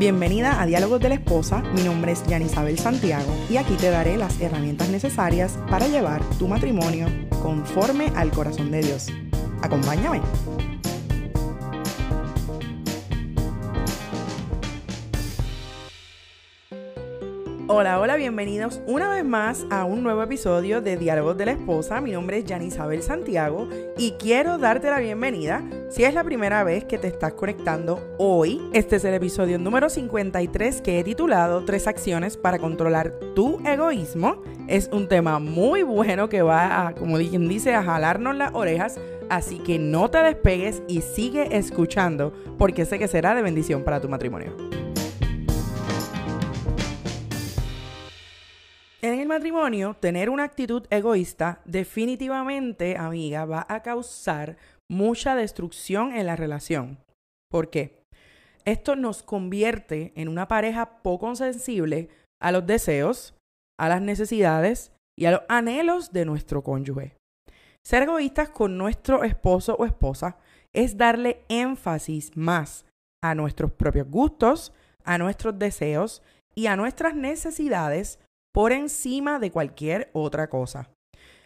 Bienvenida a Diálogos de la Esposa, mi nombre es Yanisabel Santiago y aquí te daré las herramientas necesarias para llevar tu matrimonio conforme al corazón de Dios. Acompáñame. Hola, hola, bienvenidos una vez más a un nuevo episodio de Diálogos de la Esposa. Mi nombre es Yanisabel Santiago y quiero darte la bienvenida si es la primera vez que te estás conectando hoy. Este es el episodio número 53 que he titulado Tres acciones para controlar tu egoísmo. Es un tema muy bueno que va a, como quien dice, a jalarnos las orejas. Así que no te despegues y sigue escuchando porque sé que será de bendición para tu matrimonio. En el matrimonio, tener una actitud egoísta definitivamente, amiga, va a causar mucha destrucción en la relación. ¿Por qué? Esto nos convierte en una pareja poco sensible a los deseos, a las necesidades y a los anhelos de nuestro cónyuge. Ser egoístas con nuestro esposo o esposa es darle énfasis más a nuestros propios gustos, a nuestros deseos y a nuestras necesidades por encima de cualquier otra cosa.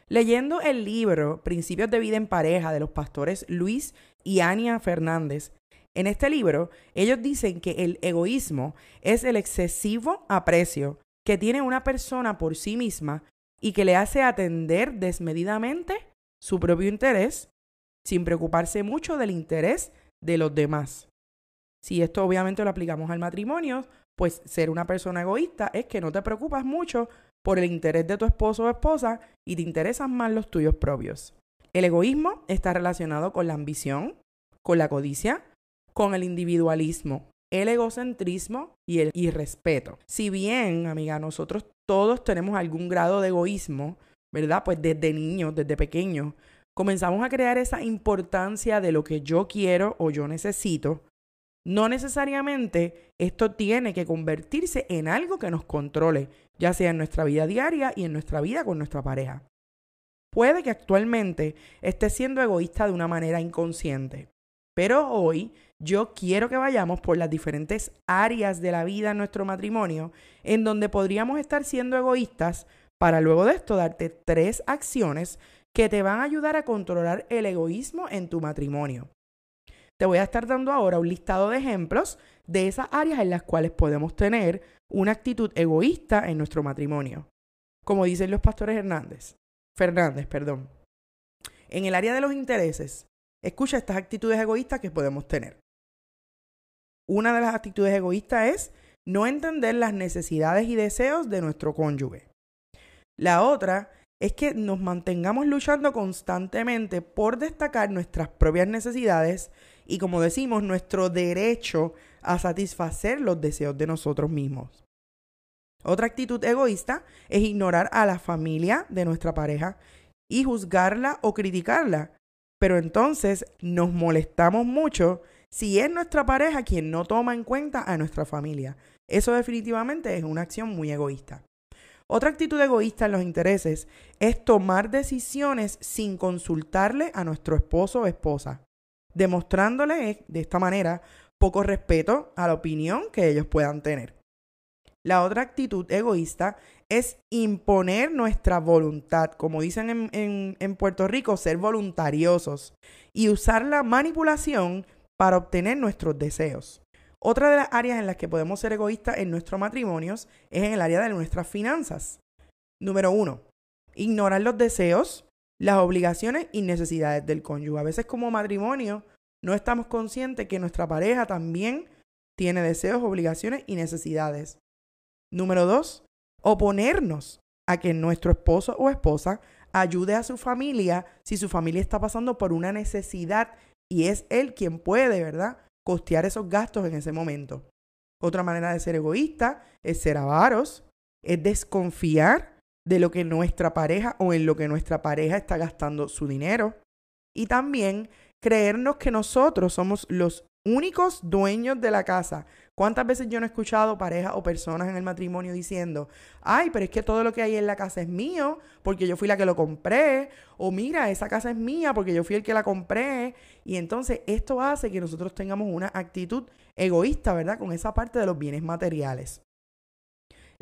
Leyendo el libro Principios de vida en pareja de los pastores Luis y Ania Fernández, en este libro ellos dicen que el egoísmo es el excesivo aprecio que tiene una persona por sí misma y que le hace atender desmedidamente su propio interés sin preocuparse mucho del interés de los demás. Si esto obviamente lo aplicamos al matrimonio, pues ser una persona egoísta es que no te preocupas mucho por el interés de tu esposo o esposa y te interesan más los tuyos propios. El egoísmo está relacionado con la ambición, con la codicia, con el individualismo, el egocentrismo y el irrespeto. Si bien, amiga, nosotros todos tenemos algún grado de egoísmo, ¿verdad? Pues desde niños, desde pequeños, comenzamos a crear esa importancia de lo que yo quiero o yo necesito no necesariamente esto tiene que convertirse en algo que nos controle, ya sea en nuestra vida diaria y en nuestra vida con nuestra pareja. Puede que actualmente estés siendo egoísta de una manera inconsciente, pero hoy yo quiero que vayamos por las diferentes áreas de la vida en nuestro matrimonio en donde podríamos estar siendo egoístas para luego de esto darte tres acciones que te van a ayudar a controlar el egoísmo en tu matrimonio. Te voy a estar dando ahora un listado de ejemplos de esas áreas en las cuales podemos tener una actitud egoísta en nuestro matrimonio. Como dicen los pastores Hernández, Fernández, perdón. En el área de los intereses, escucha estas actitudes egoístas que podemos tener. Una de las actitudes egoístas es no entender las necesidades y deseos de nuestro cónyuge. La otra es que nos mantengamos luchando constantemente por destacar nuestras propias necesidades y, como decimos, nuestro derecho a satisfacer los deseos de nosotros mismos. Otra actitud egoísta es ignorar a la familia de nuestra pareja y juzgarla o criticarla. Pero entonces nos molestamos mucho si es nuestra pareja quien no toma en cuenta a nuestra familia. Eso definitivamente es una acción muy egoísta. Otra actitud egoísta en los intereses es tomar decisiones sin consultarle a nuestro esposo o esposa, demostrándole de esta manera poco respeto a la opinión que ellos puedan tener. La otra actitud egoísta es imponer nuestra voluntad, como dicen en, en, Puerto Rico, ser voluntariosos y usar la manipulación para obtener nuestros deseos. Otra de las áreas en las que podemos ser egoístas en nuestros matrimonios es en el área de nuestras finanzas. Número uno, ignorar los deseos, las obligaciones y necesidades del cónyuge. A veces como matrimonio no estamos conscientes que nuestra pareja también tiene deseos, obligaciones y necesidades. Número dos, oponernos a que nuestro esposo o esposa ayude a su familia si su familia está pasando por una necesidad y es él quien puede, ¿verdad? costear esos gastos en ese momento. Otra manera de ser egoísta es ser avaros, es desconfiar de lo que nuestra pareja o en lo que nuestra pareja está gastando su dinero. Y también creernos que nosotros somos los únicos dueños de la casa, ¿Cuántas veces yo no he escuchado parejas o personas en el matrimonio diciendo, ay, pero es que todo lo que hay en la casa es mío porque yo fui la que lo compré, o mira, esa casa es mía porque yo fui el que la compré, y entonces esto hace que nosotros tengamos una actitud egoísta, ¿verdad? Con esa parte de los bienes materiales.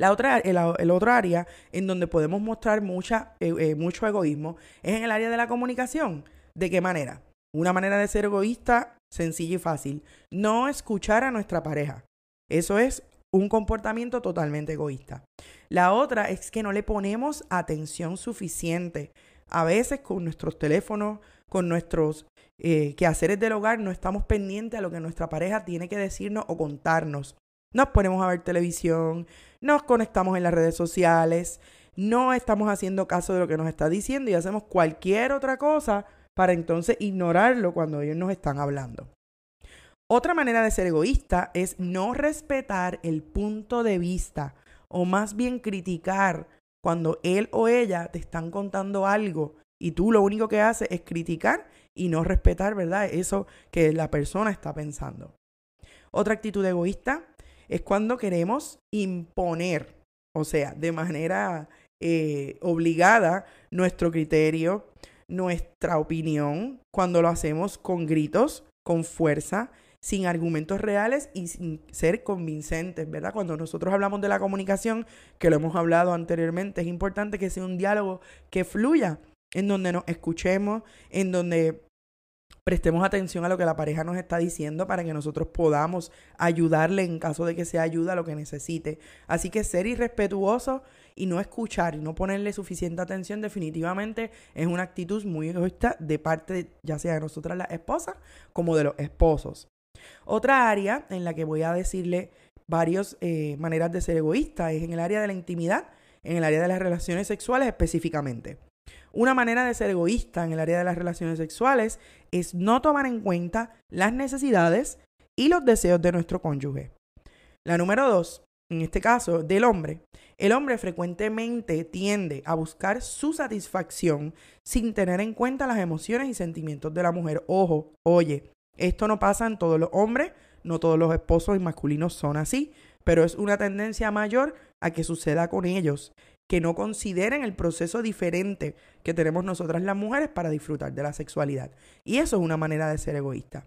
La otra, el, otro área en donde podemos mostrar eh, eh, mucho egoísmo es en el área de la comunicación. ¿De qué manera? Una manera de ser egoísta sencilla y fácil. No escuchar a nuestra pareja. Eso es un comportamiento totalmente egoísta. La otra es que no le ponemos atención suficiente. A veces con nuestros teléfonos, con nuestros eh, quehaceres del hogar, no estamos pendientes a lo que nuestra pareja tiene que decirnos o contarnos. Nos ponemos a ver televisión, nos conectamos en las redes sociales, no estamos haciendo caso de lo que nos está diciendo y hacemos cualquier otra cosa para entonces ignorarlo cuando ellos nos están hablando. Otra manera de ser egoísta es no respetar el punto de vista o más bien criticar cuando él o ella te están contando algo y tú lo único que haces es criticar y no respetar, ¿verdad? Eso que la persona está pensando. Otra actitud egoísta es cuando queremos imponer, o sea, de manera eh, obligada, nuestro criterio, nuestra opinión, cuando lo hacemos con gritos, con fuerza, sin argumentos reales y sin ser convincentes, ¿verdad? Cuando nosotros hablamos de la comunicación, que lo hemos hablado anteriormente, es importante que sea un diálogo que fluya, en donde nos escuchemos, en donde prestemos atención a lo que la pareja nos está diciendo para que nosotros podamos ayudarle en caso de que sea ayuda a lo que necesite. Así que ser irrespetuoso y no escuchar y no ponerle suficiente atención definitivamente es una actitud muy egoísta de parte ya sea de nosotras las esposas como de los esposos. Otra área en la que voy a decirle varias eh, maneras de ser egoísta es en el área de la intimidad, en el área de las relaciones sexuales específicamente. Una manera de ser egoísta en el área de las relaciones sexuales es no tomar en cuenta las necesidades y los deseos de nuestro cónyuge. La número dos, en este caso, del hombre. El hombre frecuentemente tiende a buscar su satisfacción sin tener en cuenta las emociones y sentimientos de la mujer. Ojo, oye, esto no pasa en todos los hombres, no todos los esposos y masculinos son así, pero es una tendencia mayor a que suceda con ellos que no consideren el proceso diferente que tenemos nosotras las mujeres para disfrutar de la sexualidad. Y eso es una manera de ser egoísta.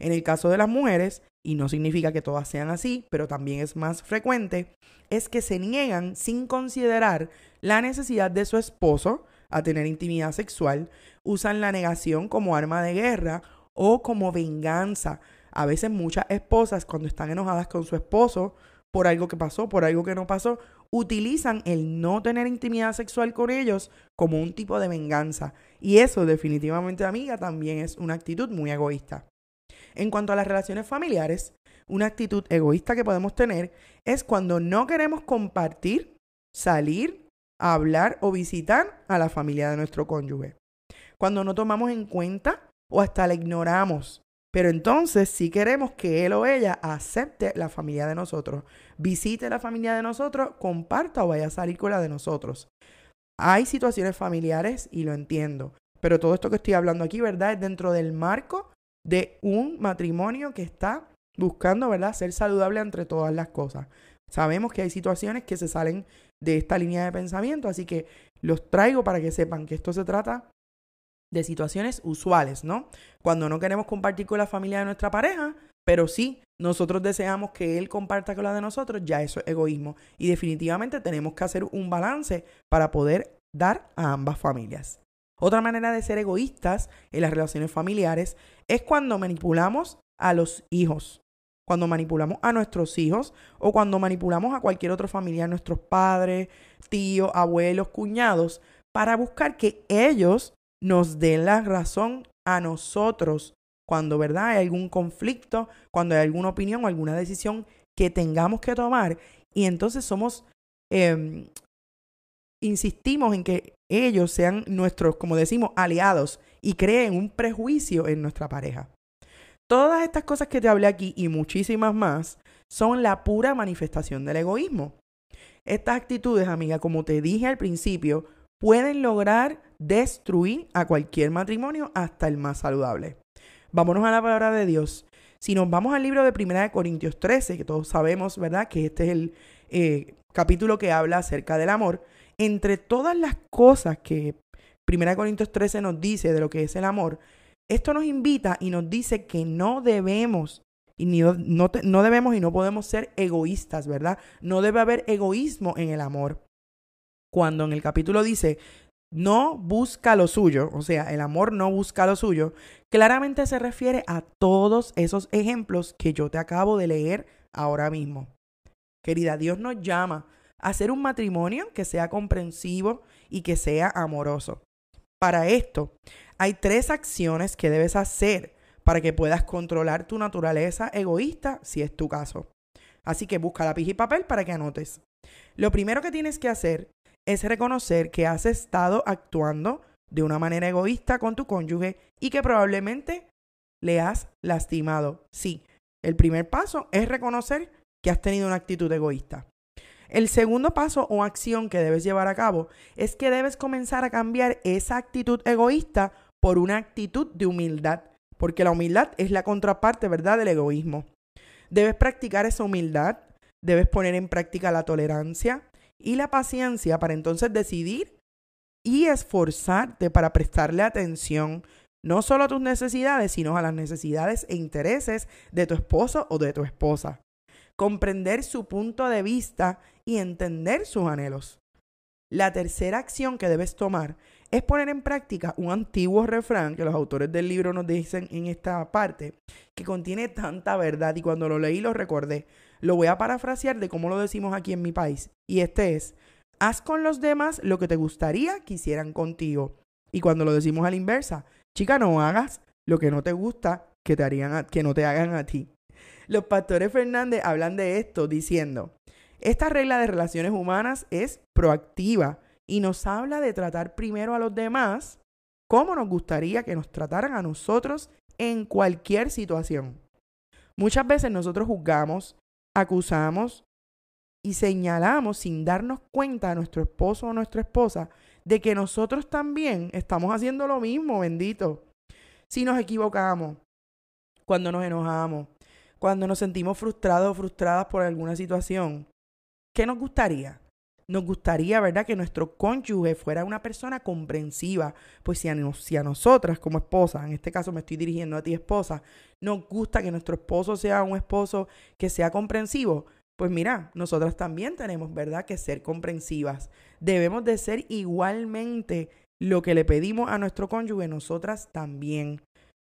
En el caso de las mujeres, y no significa que todas sean así, pero también es más frecuente, es que se niegan sin considerar la necesidad de su esposo a tener intimidad sexual, usan la negación como arma de guerra o como venganza. A veces muchas esposas cuando están enojadas con su esposo por algo que pasó, por algo que no pasó, utilizan el no tener intimidad sexual con ellos como un tipo de venganza. Y eso definitivamente, amiga, también es una actitud muy egoísta. En cuanto a las relaciones familiares, una actitud egoísta que podemos tener es cuando no queremos compartir, salir, hablar o visitar a la familia de nuestro cónyuge. Cuando no tomamos en cuenta o hasta la ignoramos pero entonces, si queremos que él o ella acepte la familia de nosotros, visite la familia de nosotros, comparta o vaya a salir con la de nosotros. Hay situaciones familiares y lo entiendo, pero todo esto que estoy hablando aquí, ¿verdad? Es dentro del marco de un matrimonio que está buscando, ¿verdad? Ser saludable entre todas las cosas. Sabemos que hay situaciones que se salen de esta línea de pensamiento, así que los traigo para que sepan que esto se trata de situaciones usuales, ¿no? Cuando no queremos compartir con la familia de nuestra pareja, pero sí nosotros deseamos que él comparta con la de nosotros, ya eso es egoísmo. Y definitivamente tenemos que hacer un balance para poder dar a ambas familias. Otra manera de ser egoístas en las relaciones familiares es cuando manipulamos a los hijos, cuando manipulamos a nuestros hijos o cuando manipulamos a cualquier otro familiar, nuestros padres, tíos, abuelos, cuñados, para buscar que ellos nos den la razón a nosotros cuando, ¿verdad? Hay algún conflicto, cuando hay alguna opinión o alguna decisión que tengamos que tomar. Y entonces somos, em, insistimos en que ellos sean nuestros, como decimos, aliados y creen un prejuicio en nuestra pareja. Todas estas cosas que te hablé aquí y muchísimas más son la pura manifestación del egoísmo. Estas actitudes, amiga, como te dije al principio, pueden lograr destruir a cualquier matrimonio, hasta el más saludable. Vámonos a la palabra de Dios. Si nos vamos al libro de Primera de Corintios 13, que todos sabemos, ¿verdad? Que este es el eh, capítulo que habla acerca del amor. Entre todas las cosas que Primera de Corintios 13 nos dice de lo que es el amor, esto nos invita y nos dice que no debemos y no, no, debemos y no podemos ser egoístas, ¿verdad? No debe haber egoísmo en el amor. Cuando en el capítulo dice, no busca lo suyo, o sea, el amor no busca lo suyo, claramente se refiere a todos esos ejemplos que yo te acabo de leer ahora mismo. Querida, Dios nos llama a hacer un matrimonio que sea comprensivo y que sea amoroso. Para esto, hay tres acciones que debes hacer para que puedas controlar tu naturaleza egoísta, si es tu caso. Así que busca lápiz y papel para que anotes. Lo primero que tienes que hacer es reconocer que has estado actuando de una manera egoísta con tu cónyuge y que probablemente le has lastimado. Sí, el primer paso es reconocer que has tenido una actitud egoísta. El segundo paso o acción que debes llevar a cabo es que debes comenzar a cambiar esa actitud egoísta por una actitud de humildad, porque la humildad es la contraparte, ¿verdad?, del egoísmo. Debes practicar esa humildad, debes poner en práctica la tolerancia, y la paciencia para entonces decidir y esforzarte para prestarle atención no solo a tus necesidades, sino a las necesidades e intereses de tu esposo o de tu esposa. Comprender su punto de vista y entender sus anhelos. La tercera acción que debes tomar es poner en práctica un antiguo refrán que los autores del libro nos dicen en esta parte, que contiene tanta verdad y cuando lo leí lo recordé. Lo voy a parafrasear de cómo lo decimos aquí en mi país. Y este es, haz con los demás lo que te gustaría que hicieran contigo. Y cuando lo decimos a la inversa, chica, no hagas lo que no te gusta que, te harían que no te hagan a ti. Los pastores Fernández hablan de esto diciendo, esta regla de relaciones humanas es proactiva y nos habla de tratar primero a los demás como nos gustaría que nos trataran a nosotros en cualquier situación. Muchas veces nosotros juzgamos, acusamos y señalamos sin darnos cuenta a nuestro esposo o nuestra esposa de que nosotros también estamos haciendo lo mismo, bendito. Si nos equivocamos, cuando nos enojamos, cuando nos sentimos frustrados o frustradas por alguna situación, ¿qué nos gustaría? Nos gustaría, ¿verdad?, que nuestro cónyuge fuera una persona comprensiva. Pues si a, si a nosotras como esposa, en este caso me estoy dirigiendo a ti esposa, nos gusta que nuestro esposo sea un esposo que sea comprensivo, pues mira, nosotras también tenemos, ¿verdad?, que ser comprensivas. Debemos de ser igualmente lo que le pedimos a nuestro cónyuge, nosotras también.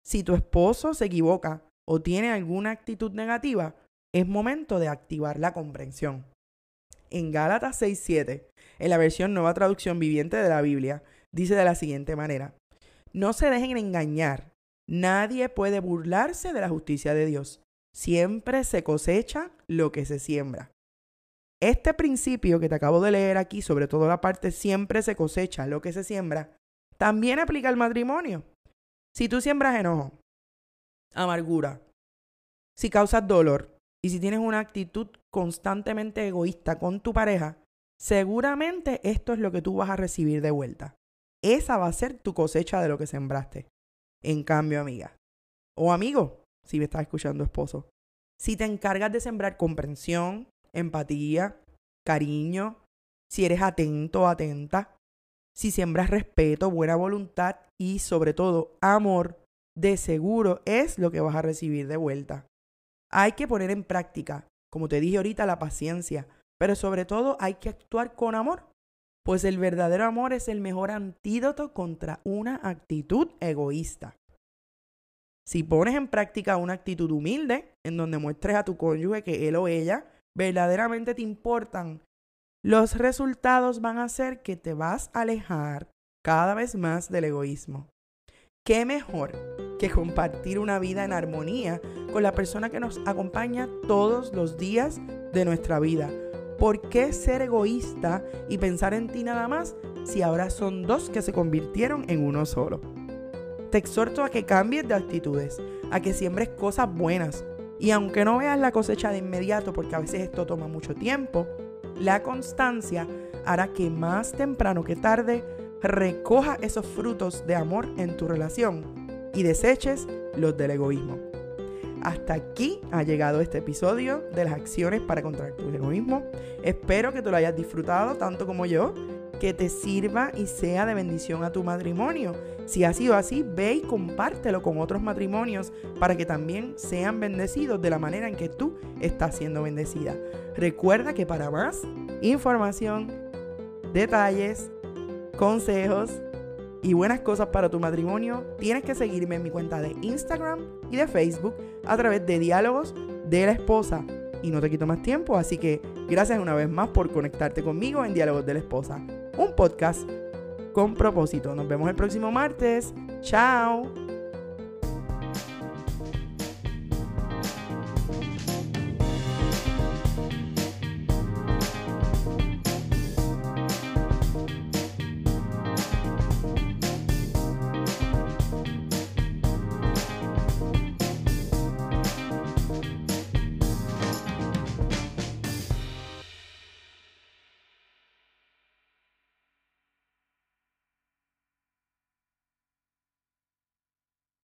Si tu esposo se equivoca o tiene alguna actitud negativa, es momento de activar la comprensión en Gálatas 6.7, en la versión nueva traducción viviente de la Biblia, dice de la siguiente manera, no se dejen engañar, nadie puede burlarse de la justicia de Dios, siempre se cosecha lo que se siembra. Este principio que te acabo de leer aquí, sobre todo la parte siempre se cosecha lo que se siembra, también aplica al matrimonio. Si tú siembras enojo, amargura, si causas dolor, y si tienes una actitud constantemente egoísta con tu pareja, seguramente esto es lo que tú vas a recibir de vuelta. Esa va a ser tu cosecha de lo que sembraste. En cambio, amiga, o amigo, si me estás escuchando esposo, si te encargas de sembrar comprensión, empatía, cariño, si eres atento atenta, si siembras respeto, buena voluntad y sobre todo amor, de seguro es lo que vas a recibir de vuelta. Hay que poner en práctica, como te dije ahorita, la paciencia, pero sobre todo hay que actuar con amor, pues el verdadero amor es el mejor antídoto contra una actitud egoísta. Si pones en práctica una actitud humilde, en donde muestres a tu cónyuge que él o ella verdaderamente te importan, los resultados van a ser que te vas a alejar cada vez más del egoísmo. ¿Qué mejor que compartir una vida en armonía con la persona que nos acompaña todos los días de nuestra vida? ¿Por qué ser egoísta y pensar en ti nada más si ahora son dos que se convirtieron en uno solo? Te exhorto a que cambies de actitudes, a que siembres cosas buenas. Y aunque no veas la cosecha de inmediato, porque a veces esto toma mucho tiempo, la constancia hará que más temprano que tarde recoja esos frutos de amor en tu relación y deseches los del egoísmo. hasta aquí ha llegado este episodio de las acciones para controlar tu egoísmo. Espero que te lo hayas disfrutado tanto como yo, que te sirva y sea de bendición a tu matrimonio. Si ha sido así, ve y compártelo con otros matrimonios para que también sean bendecidos de la manera en que tú estás siendo bendecida. Recuerda que para más información, detalles, consejos, y buenas cosas para tu matrimonio, tienes que seguirme en mi cuenta de Instagram y de Facebook a través de Diálogos de la Esposa. Y no te quito más tiempo, así que gracias una vez más por conectarte conmigo en Diálogos de la Esposa, un podcast con propósito. Nos vemos el próximo martes. Chao.